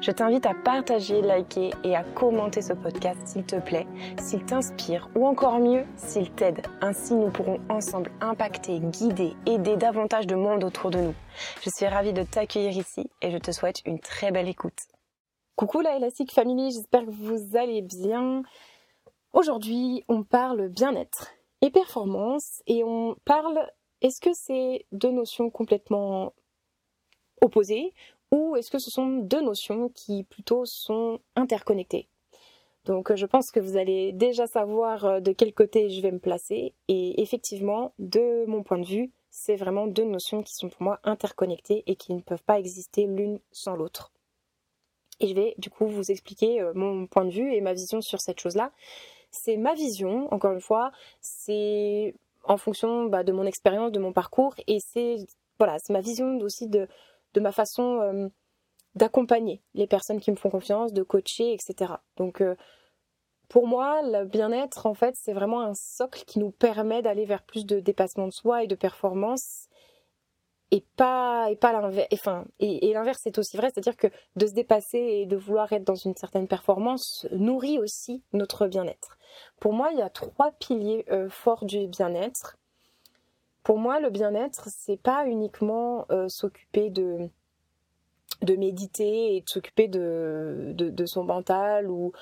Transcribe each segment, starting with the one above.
Je t'invite à partager, liker et à commenter ce podcast s'il te plaît, s'il t'inspire ou encore mieux, s'il t'aide. Ainsi, nous pourrons ensemble impacter, guider, aider davantage de monde autour de nous. Je suis ravie de t'accueillir ici et je te souhaite une très belle écoute. Coucou la Elastic Family, j'espère que vous allez bien. Aujourd'hui, on parle bien-être et performance et on parle est-ce que c'est deux notions complètement opposées ou est-ce que ce sont deux notions qui plutôt sont interconnectées? Donc euh, je pense que vous allez déjà savoir euh, de quel côté je vais me placer et effectivement de mon point de vue c'est vraiment deux notions qui sont pour moi interconnectées et qui ne peuvent pas exister l'une sans l'autre. Et je vais du coup vous expliquer euh, mon point de vue et ma vision sur cette chose-là. C'est ma vision, encore une fois, c'est en fonction bah, de mon expérience, de mon parcours, et c'est voilà, c'est ma vision aussi de, de ma façon euh, d'accompagner les personnes qui me font confiance, de coacher, etc. Donc euh, pour moi, le bien-être, en fait, c'est vraiment un socle qui nous permet d'aller vers plus de dépassement de soi et de performance. Et pas, et pas l'inverse. Enfin, et, l'inverse est aussi vrai, c'est-à-dire que de se dépasser et de vouloir être dans une certaine performance nourrit aussi notre bien-être. Pour moi, il y a trois piliers euh, forts du bien-être. Pour moi, le bien-être, c'est pas uniquement euh, s'occuper de, de méditer et de s'occuper de, de, son mental. Ou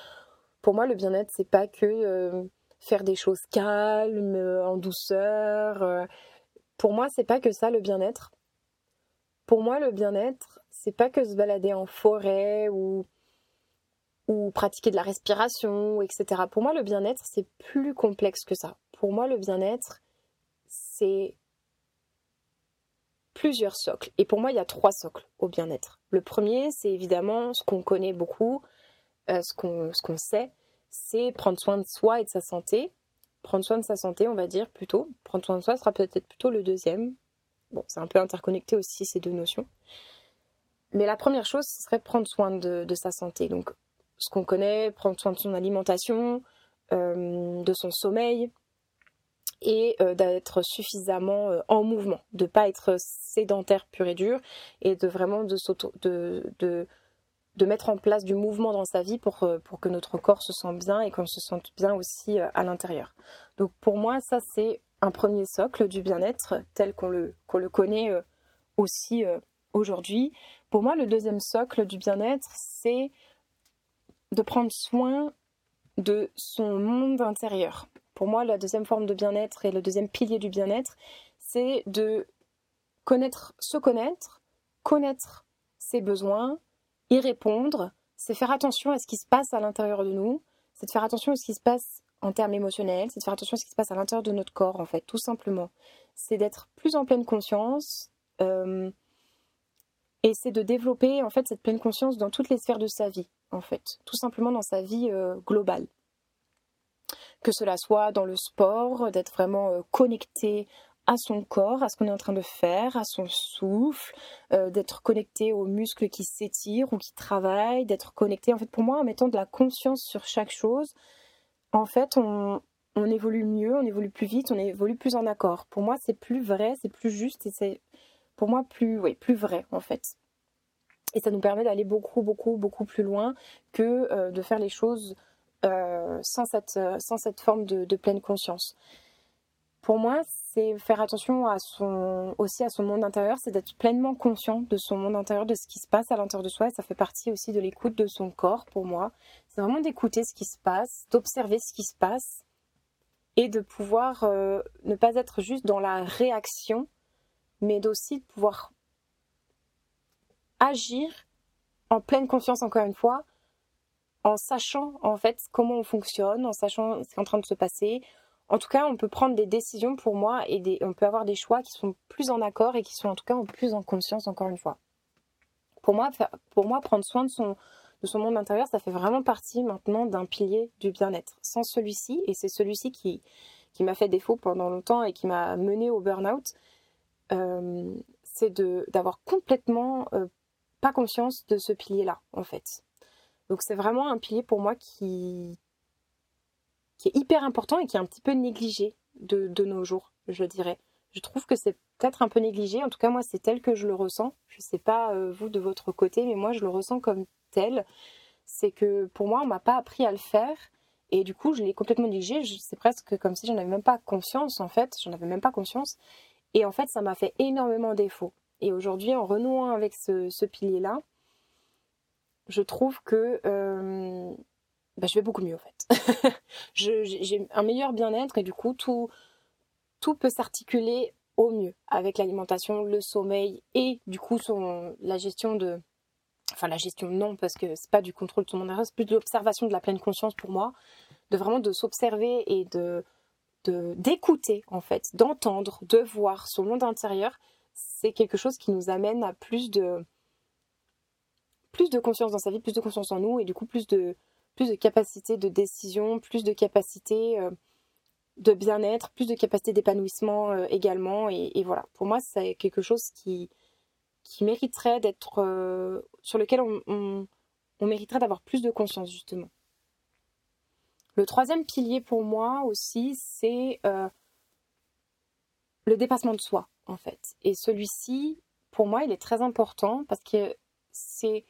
pour moi, le bien-être, c'est pas que euh, faire des choses calmes, euh, en douceur. Pour moi, c'est pas que ça le bien-être. Pour moi, le bien-être, c'est pas que se balader en forêt ou ou pratiquer de la respiration, etc. Pour moi, le bien-être, c'est plus complexe que ça. Pour moi, le bien-être, c'est plusieurs socles. Et pour moi, il y a trois socles au bien-être. Le premier, c'est évidemment ce qu'on connaît beaucoup, euh, ce qu'on sait, c'est prendre soin de soi et de sa santé. Prendre soin de sa santé, on va dire plutôt. Prendre soin de soi sera peut-être plutôt le deuxième. Bon, c'est un peu interconnecté aussi ces deux notions. Mais la première chose, ce serait prendre soin de, de sa santé. Donc, ce qu'on connaît, prendre soin de son alimentation, euh, de son sommeil, et euh, d'être suffisamment euh, en mouvement, de pas être sédentaire pur et dur et de vraiment de, de, mettre en place du mouvement dans sa vie pour, euh, pour que notre corps se sente bien et qu'on se sente bien aussi à l'intérieur. Donc pour moi, ça c'est un premier socle du bien-être tel qu'on le, qu'on le connaît aussi aujourd'hui. Pour moi, le deuxième socle du bien-être, c'est de prendre soin de son monde intérieur pour moi, la deuxième forme de bien-être et le deuxième pilier du bien-être, c'est de connaître, se connaître, connaître ses besoins, y répondre, c'est faire attention à ce qui se passe à l'intérieur de nous, c'est de faire attention à ce qui se passe en termes émotionnels, c'est de faire attention à ce qui se passe à l'intérieur de notre corps, en fait, tout simplement. C'est d'être plus en pleine conscience euh, et c'est de développer, en fait, cette pleine conscience dans toutes les sphères de sa vie, en fait, tout simplement dans sa vie euh, globale que cela soit dans le sport, d'être vraiment euh, connecté à son corps, à ce qu'on est en train de faire, à son souffle, euh, d'être connecté aux muscles qui s'étirent ou qui travaillent, d'être connecté, en fait, pour moi, en mettant de la conscience sur chaque chose, en fait, on, évolue mieux, on évolue plus vite, on évolue plus en accord. Pour moi, c'est plus vrai, c'est plus juste et c'est, pour moi, plus, oui, plus vrai, en fait. Et ça nous permet d'aller beaucoup, beaucoup, beaucoup plus loin que euh, de faire les choses euh, sans, cette, euh, sans cette forme de, pleine conscience. Pour moi, c'est faire attention aussi à son monde intérieur, c'est d'être pleinement conscient de son monde intérieur, de ce qui se passe à l'intérieur de soi, et ça fait partie aussi de l'écoute de son corps pour moi. C'est vraiment d'écouter ce qui se passe, d'observer ce qui se passe, et de pouvoir euh, ne pas être juste dans la réaction, mais d'aussi pouvoir agir en pleine confiance encore une fois, en sachant en fait comment on fonctionne, en sachant ce qui est en train de se passer. En tout cas, on peut prendre des décisions pour moi et on peut avoir des choix qui sont plus en accord et qui sont en tout cas plus en conscience encore une fois. Pour moi, pour moi prendre soin de son, de son monde intérieur, ça fait vraiment partie maintenant d'un pilier du bien-être. Sans celui-ci, et c'est celui-ci qui, qui m'a fait défaut pendant longtemps et qui m'a mené au burn-out, euh, c'est d'avoir complètement euh, pas conscience de ce pilier-là, en fait. Donc c'est vraiment un pilier pour moi qui, est hyper important et qui est un petit peu négligé de, de nos jours, je dirais. Je trouve que c'est peut-être un peu négligé, en tout cas moi c'est tel que je le ressens. Je ne sais pas euh, vous de votre côté, mais moi je le ressens comme tel. C'est que pour moi on m'a pas appris à le faire et du coup je l'ai complètement négligé. C'est presque comme si j'en avais même pas conscience en fait, j'en avais même pas conscience. Et en fait ça m'a fait énormément défaut. Et aujourd'hui, en renouant avec ce, pilier-là, je trouve que euh, bah, je vais beaucoup mieux en fait. j'ai un meilleur bien-être et du coup, tout, tout peut s'articuler au mieux avec l'alimentation, le sommeil et du coup la gestion de... Enfin la gestion non parce que c'est pas du contrôle de son monde c'est plus de l'observation de la pleine conscience pour moi, de vraiment de s'observer et de d'écouter en fait, d'entendre, de voir son monde intérieur c'est quelque chose qui nous amène à plus de plus de conscience dans sa vie, plus de conscience en nous et du coup plus de plus de capacité de décision, plus de capacité euh, de bien-être, plus de capacité d'épanouissement euh, également et, voilà. Pour moi, c'est quelque chose qui qui mériterait d'être euh, sur lequel on, on mériterait d'avoir plus de conscience justement. Le troisième pilier pour moi aussi, c'est le dépassement de soi en fait. Et celui-ci, pour moi, il est très important parce que c'est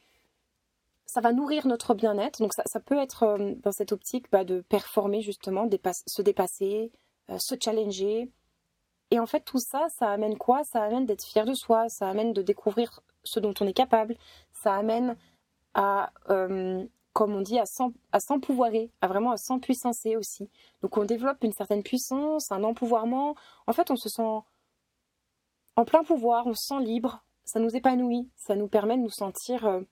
ça va nourrir notre bien-être. Donc ça, peut être euh, dans cette optique bah, de performer justement, se dépasser, euh, se challenger. Et en fait, tout ça, ça amène quoi? Ça amène d'être fier de soi, ça amène de découvrir ce dont on est capable, ça amène à, euh, comme on dit, à s'empouvoirer, à, vraiment à s'empuissancer aussi. Donc on développe une certaine puissance, un empouvoirment. En fait, on se sent en plein pouvoir, on se sent libre, ça nous épanouit, ça nous permet de nous sentir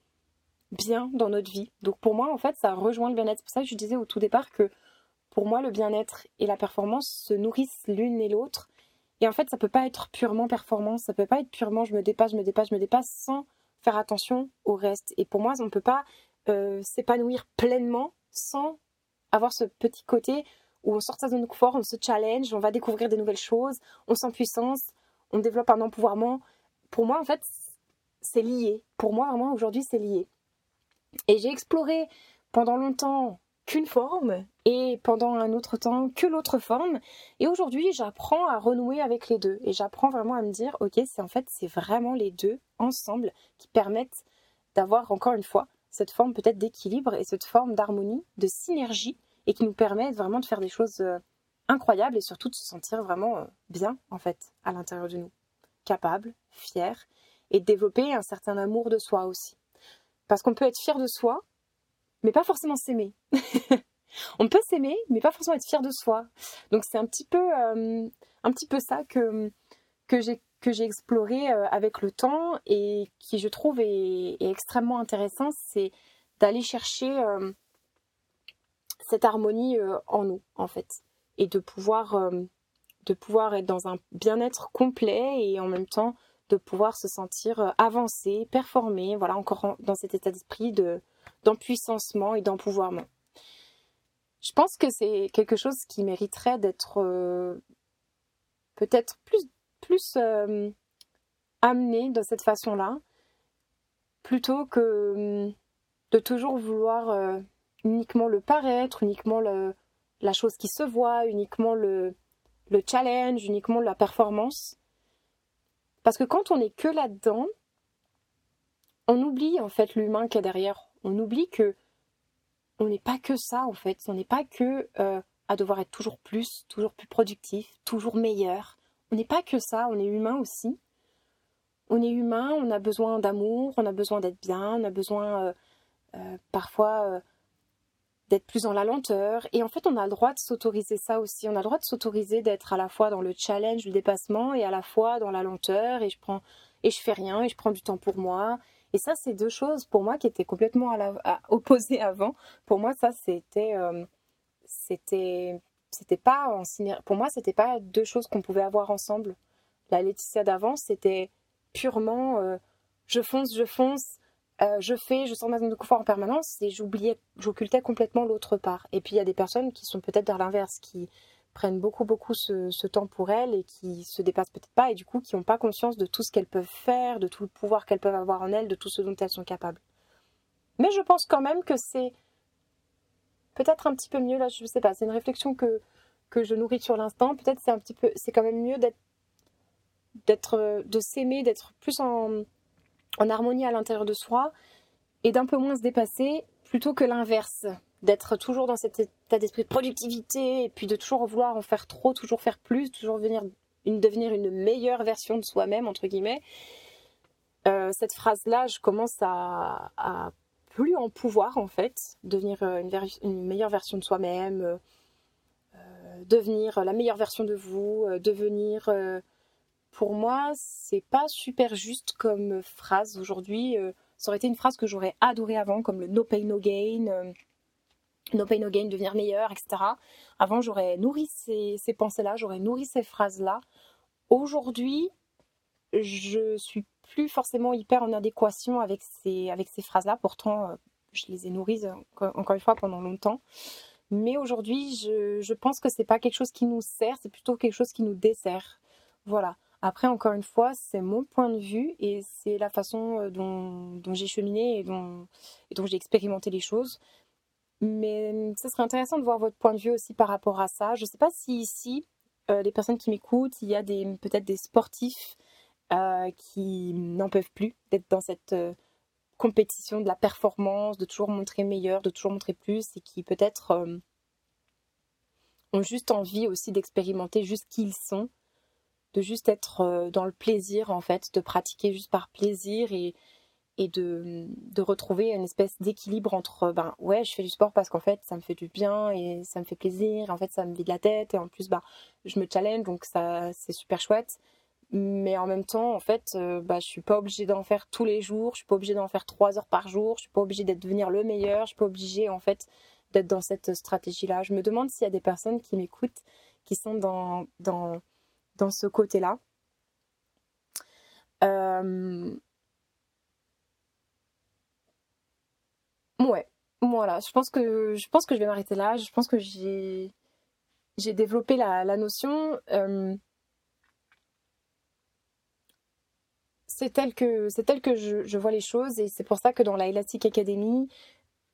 bien dans notre vie. Donc pour moi, en fait, ça rejoint le bien-être. C'est pour ça que je disais au tout départ que pour moi, le bien-être et la performance se nourrissent l'une et l'autre. Et en fait, ça peut pas être purement performance, ça peut pas être purement je me dépasse, je me dépasse, je me dépasse sans faire attention au reste. Et pour moi, on ne peut pas euh, s'épanouir pleinement sans avoir ce petit côté où on sort de sa zone de confort, on se challenge, on va découvrir des nouvelles choses, on sent puissance, on développe un empouvoirment. Pour moi, en fait, c'est lié. Pour moi, vraiment, aujourd'hui, c'est lié. Et j'ai exploré pendant longtemps qu'une forme et pendant un autre temps que l'autre forme. Et aujourd'hui, j'apprends à renouer avec les deux. Et j'apprends vraiment à me dire, ok, c'est en fait, c'est vraiment les deux ensemble qui permettent d'avoir, encore une fois, cette forme peut-être d'équilibre et cette forme d'harmonie, de synergie, et qui nous permettent vraiment de faire des choses euh, incroyable et surtout de se sentir vraiment euh, bien en fait à l'intérieur de nous, capable, fier et de développer un certain amour de soi aussi. Parce qu'on peut être fier de soi, mais pas forcément s'aimer. On peut s'aimer, mais pas forcément être fier de soi. Donc c'est un petit peu, euh, un petit peu ça que que j'ai que j'ai exploré euh, avec le temps et qui je trouve est, extrêmement intéressant, c'est d'aller chercher cette harmonie en nous en fait et de pouvoir, euh, de pouvoir être dans un bien-être complet et en même temps de pouvoir se sentir euh, avancé, performé, voilà, encore dans cet état d'esprit de, et d'empouvoirment. Je pense que c'est quelque chose qui mériterait d'être euh, peut-être plus, plus amené de cette façon-là, plutôt que de toujours vouloir uniquement le paraître, uniquement la chose qui se voit, uniquement le challenge, uniquement la performance. Parce que quand on n'est que là-dedans, on oublie en fait l'humain qui est derrière. On oublie que on n'est pas que ça en fait. On n'est pas que euh, à devoir être toujours plus, toujours plus productif, toujours meilleur. On n'est pas que ça. On est humain aussi. On est humain. On a besoin d'amour. On a besoin d'être bien. On a besoin euh, euh, parfois d'être plus dans la lenteur. Et en fait, on a le droit de s'autoriser ça aussi. On a le droit de s'autoriser d'être à la fois dans le challenge, le dépassement, et à la fois dans la lenteur. Et je prends et je fais rien et je prends du temps pour moi. Et ça, c'est deux choses pour moi qui étaient complètement opposées avant. Pour moi, ça, c'était, euh, c'était, c'était pas pour moi, c'était pas deux choses qu'on pouvait avoir ensemble. La Laetitia d'avant, c'était purement euh, je fonce, je fonce, euh, je fais, je sors ma zone de confort en permanence et j'oubliais, j'occultais complètement l'autre part. Et puis il y a des personnes qui sont peut-être dans l'inverse, qui prennent beaucoup, beaucoup ce, temps pour elles et qui se dépassent peut-être pas et du coup qui n'ont pas conscience de tout ce qu'elles peuvent faire, de tout le pouvoir qu'elles peuvent avoir en elles, de tout ce dont elles sont capables. Mais je pense quand même que c'est peut-être un petit peu mieux, là je sais pas, c'est une réflexion que, que je nourris sur l'instant, peut-être c'est un petit peu, c'est quand même mieux d'être, d'être, de s'aimer, d'être plus en, en harmonie à l'intérieur de soi et d'un peu moins se dépasser plutôt que l'inverse d'être toujours dans cet état d'esprit de productivité et puis de toujours vouloir en faire trop, toujours faire plus, toujours venir une, devenir une meilleure version de soi-même, entre guillemets. Euh, cette phrase-là, je commence à, plus en pouvoir, en fait, devenir euh, une, meilleure version de soi-même, euh, devenir la meilleure version de vous, devenir... pour moi, c'est pas super juste comme phrase aujourd'hui. ça aurait été une phrase que j'aurais adorée avant, comme le no pain, no gain no pain, no gain, devenir meilleur, etc. Avant, j'aurais nourri ces, pensées-là, j'aurais nourri ces phrases-là. Aujourd'hui, je suis plus forcément hyper en adéquation avec ces, avec ces phrases-là. Pourtant, euh, je les ai nourries, encore une fois, pendant longtemps. Mais aujourd'hui, je, pense que c'est pas quelque chose qui nous sert, c'est plutôt quelque chose qui nous dessert. Voilà. Après, encore une fois, c'est mon point de vue et c'est la façon euh, dont, j'ai cheminé et dont, j'ai expérimenté les choses. Mais hum, ce serait intéressant de voir votre point de vue aussi par rapport à ça. Je ne sais pas si ici, euh, les personnes qui m'écoutent, il y a peut-être des sportifs euh, qui n'en peuvent plus d'être dans cette euh, compétition de la performance, de toujours montrer meilleur, de toujours montrer plus, et qui peut-être ont juste envie aussi d'expérimenter juste qui ils sont, de juste être dans le plaisir en fait, de pratiquer juste par plaisir et, et de, de, retrouver une espèce d'équilibre entre ben ouais je fais du sport parce qu'en fait ça me fait du bien et ça me fait plaisir en fait ça me vide la tête et en plus bah je me challenge donc ça c'est super chouette. Mais en même temps en fait euh, bah je suis pas obligée d'en faire tous les jours je suis pas obligée d'en faire trois heures par jour je suis pas obligée d'être devenir le meilleur je suis pas obligée en fait d'être dans cette stratégie là je me demande s'il y a des personnes qui m'écoutent qui sont dans dans dans ce côté là euh, Ouais, voilà. Je pense que je pense que je vais m'arrêter là. Je pense que j'ai j'ai développé la, notion. Euh, c'est tel que c'est tel que je, vois les choses et c'est pour ça que dans la Elastic Academy,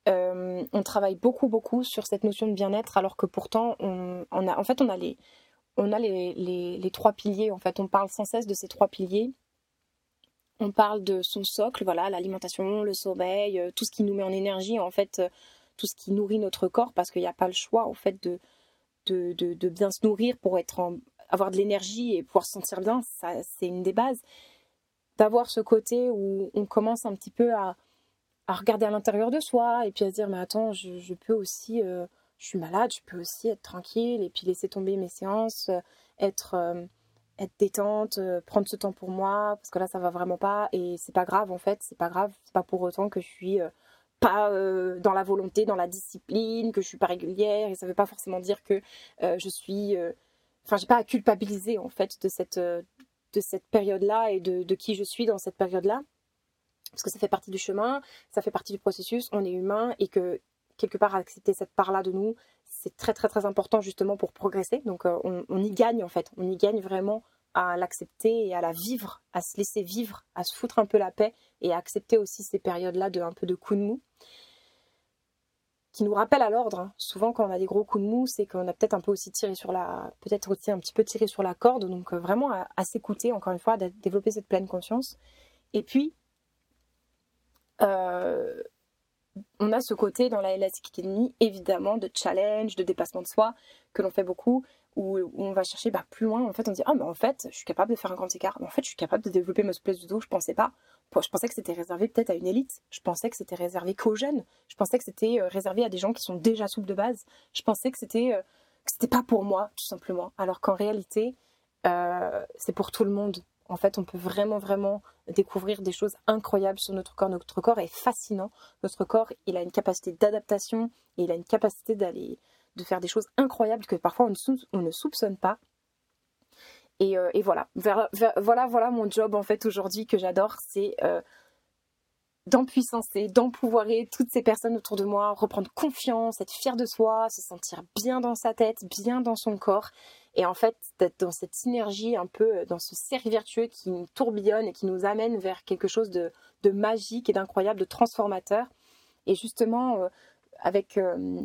euh, on travaille beaucoup beaucoup sur cette notion de bien-être alors que pourtant on, a en fait on a les on a les, les, trois piliers en fait. On parle sans cesse de ces trois piliers. On parle de son socle, voilà, l'alimentation, le sommeil, euh, tout ce qui nous met en énergie, en fait, euh, tout ce qui nourrit notre corps, parce qu'il n'y a pas le choix, en fait, de, de, bien se nourrir pour être avoir de l'énergie et pouvoir se sentir bien, ça, c'est une des bases. D'avoir ce côté où on commence un petit peu à, regarder à l'intérieur de soi et puis à se dire, mais attends, je, peux aussi, euh, je suis malade, je peux aussi être tranquille et puis laisser tomber mes séances, être être détente, euh, prendre ce temps pour moi, parce que là ça va vraiment pas et c'est pas grave en fait, c'est pas grave, c'est pas pour autant que je suis euh, pas euh, dans la volonté, dans la discipline, que je suis pas régulière et ça veut pas forcément dire que je suis, enfin j'ai pas à culpabiliser en fait de cette de cette période-là et de, de qui je suis dans cette période-là, parce que ça fait partie du chemin, ça fait partie du processus, on est humain et que quelque part accepter cette part-là de nous, c'est très très très important justement pour progresser. Donc euh, on, y gagne en fait, on y gagne vraiment à l'accepter et à la vivre, à se laisser vivre, à se foutre un peu la paix et à accepter aussi ces périodes-là de un peu de coups de mou qui nous rappellent à l'ordre. Hein. Souvent quand on a des gros coups de mou, c'est qu'on a peut-être un peu aussi tiré sur la, peut-être aussi un petit peu tiré sur la corde. Donc euh, vraiment à, s'écouter encore une fois, à développer cette pleine conscience. Et puis euh, on a ce côté dans la Elastic Academy, évidemment, de challenge, de dépassement de soi, que l'on fait beaucoup, où, on va chercher bah, plus loin. En fait, on dit, ah, mais en fait, je suis capable de faire un grand écart. En fait, je suis capable de développer ma souplesse du dos. Je pensais pas. Je pensais que c'était réservé peut-être à une élite. Je pensais que c'était réservé qu'aux jeunes. Je pensais que c'était euh, réservé à des gens qui sont déjà souples de base. Je pensais que c'était euh, c'était pas pour moi, tout simplement. Alors qu'en réalité, euh, c'est pour tout le monde. En fait, on peut vraiment, vraiment découvrir des choses incroyables sur notre corps. Notre corps est fascinant. Notre corps, il a une capacité d'adaptation et il a une capacité d'aller, de faire des choses incroyables que parfois on ne, soupçonne pas. Et, euh, voilà. voilà, voilà mon job en fait aujourd'hui que j'adore, c'est euh, d'empuissancer, d'empouvoirer toutes ces personnes autour de moi, reprendre confiance, être fier de soi, se sentir bien dans sa tête, bien dans son corps. Et en fait, d'être dans cette synergie, un peu euh, dans ce cercle vertueux qui nous tourbillonne et qui nous amène vers quelque chose de, magique et d'incroyable, de transformateur. Et justement, euh, avec, euh,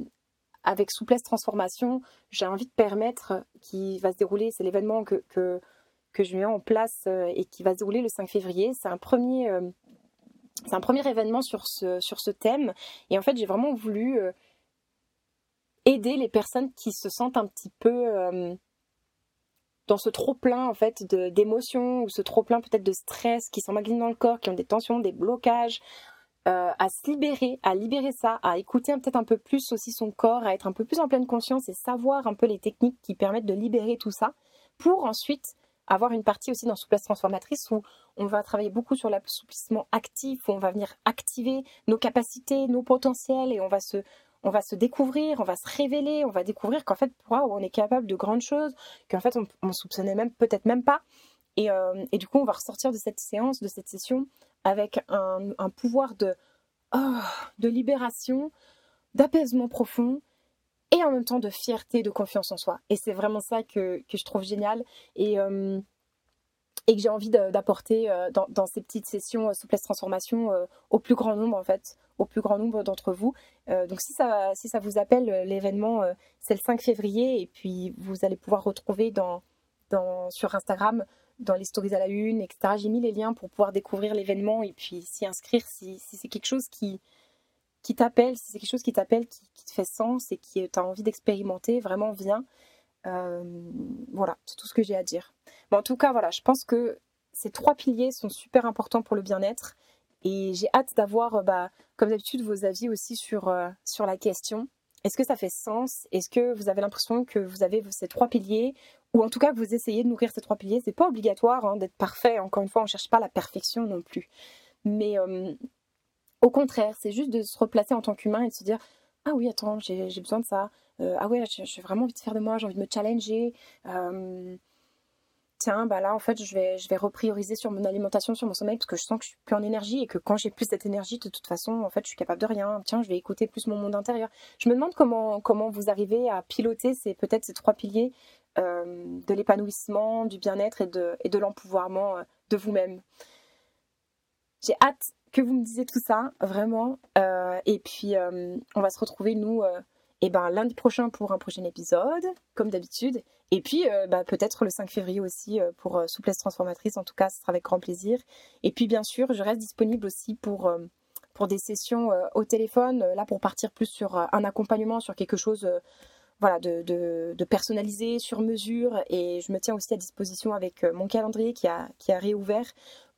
avec souplesse transformation, j'ai envie de permettre qui va se dérouler, c'est l'événement que, que, que, je mets en place et qui va se dérouler le 5 février. C'est un premier c'est un premier événement sur ce, sur ce thème. Et en fait, j'ai vraiment voulu euh, aider les personnes qui se sentent un petit peu euh, dans ce trop-plein en fait d'émotions ou ce trop-plein peut-être de stress, qui s'emmagasinent dans le corps, qui ont des tensions, des blocages, euh, à se libérer, à libérer ça, à écouter peut-être un peu plus aussi son corps, à être un peu plus en pleine conscience et savoir un peu les techniques qui permettent de libérer tout ça pour ensuite avoir une partie aussi dans souplesse transformatrice où on va travailler beaucoup sur l'assouplissement actif, où on va venir activer nos capacités, nos potentiels et on va se, on va se découvrir, on va se révéler, on va découvrir qu'en fait, on est capable de grandes choses, qu'en fait, on, on soupçonnait même peut-être même pas. Et, euh, et, du coup, on va ressortir de cette séance, de cette session, avec un, un pouvoir de, oh, de libération, d'apaisement profond, et en même temps de fierté, de confiance en soi. Et c'est vraiment ça que, que, je trouve génial et, euh, et que j'ai envie d'apporter euh, dans, dans, ces petites sessions euh, souplesse transformation au plus grand nombre en fait, au plus grand nombre d'entre vous. donc si ça, si ça vous appelle, l'événement c'est le 5 février et puis vous allez pouvoir retrouver dans, dans, sur Instagram dans les stories à la une, etc. J'ai mis les liens pour pouvoir découvrir l'événement et puis s'y inscrire si, si c'est quelque chose qui, qui t'appelle, si c'est quelque chose qui t'appelle, qui, te fait sens et qui tu as envie d'expérimenter, vraiment viens. Euh, voilà, c'est tout ce que j'ai à dire. En tout cas, voilà, je pense que ces trois piliers sont super importants pour le bien-être et j'ai hâte d'avoir, euh, bah, comme d'habitude, vos avis aussi sur, euh, sur la question. Est-ce que ça fait sens? Est-ce que vous avez l'impression que vous avez ces trois piliers? Ou en tout cas que vous essayez de nourrir ces trois piliers C'est pas obligatoire hein, d'être parfait. Encore une fois, on cherche pas la perfection non plus. Mais au contraire, c'est juste de se replacer en tant qu'humain et de se dire Ah oui, attends, j'ai besoin de ça. Euh, ah ouais, j'ai vraiment envie de faire de moi, j'ai envie de me challenger. Euh, tiens, bah là, en fait, je vais, je vais reprioriser sur mon alimentation, sur mon sommeil, parce que je sens que je suis plus en énergie et que quand j'ai plus cette énergie, de toute façon, en fait, je suis capable de rien. Tiens, je vais écouter plus mon monde intérieur. Je me demande comment, comment vous arrivez à piloter ces, peut-être ces trois piliers euh, de l'épanouissement, du bien-être et de, et de l'empouvoirment de vous-même. J'ai hâte que vous me disiez tout ça, vraiment. Euh, et puis, euh, on va se retrouver, nous, euh, ben, lundi prochain pour un prochain épisode, comme d'habitude. Et puis, bah, peut-être le 5 février aussi pour Souplesse Transformatrice. En tout cas, ce sera avec grand plaisir. Et puis, bien sûr, je reste disponible aussi pour, pour des sessions au téléphone, là, pour partir plus sur un accompagnement, sur quelque chose voilà, de, de, de, personnalisé, sur mesure. Et je me tiens aussi à disposition avec mon calendrier qui a, qui a réouvert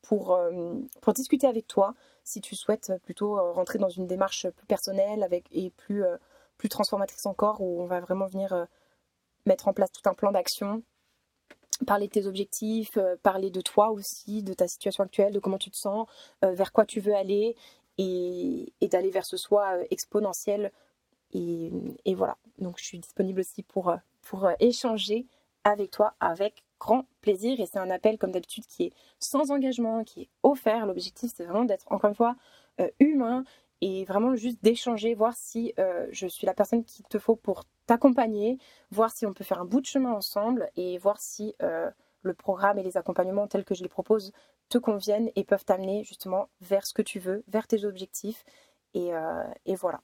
pour, euh, pour discuter avec toi si tu souhaites plutôt euh, rentrer dans une démarche plus personnelle avec, et plus, euh, plus transformatrice encore, où on va vraiment venir mettre en place tout un plan d'action, parler de tes objectifs, parler de toi aussi, de ta situation actuelle, de comment tu te sens, vers quoi tu veux aller, et, et d'aller vers ce soi exponentiel. Et, et, voilà, donc je suis disponible aussi pour, pour échanger avec toi avec grand plaisir et c'est un appel comme d'habitude qui est sans engagement, qui est offert. L'objectif c'est vraiment d'être encore une fois euh, humain et vraiment juste d'échanger, voir si euh, je suis la personne qu'il te faut pour t'accompagner, voir si on peut faire un bout de chemin ensemble et voir si euh, le programme et les accompagnements tels que je les propose te conviennent et peuvent t'amener justement vers ce que tu veux, vers tes objectifs et, voilà.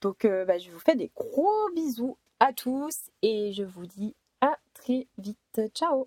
Donc bah, je vous fais des gros bisous à tous et je vous dis vite. Ciao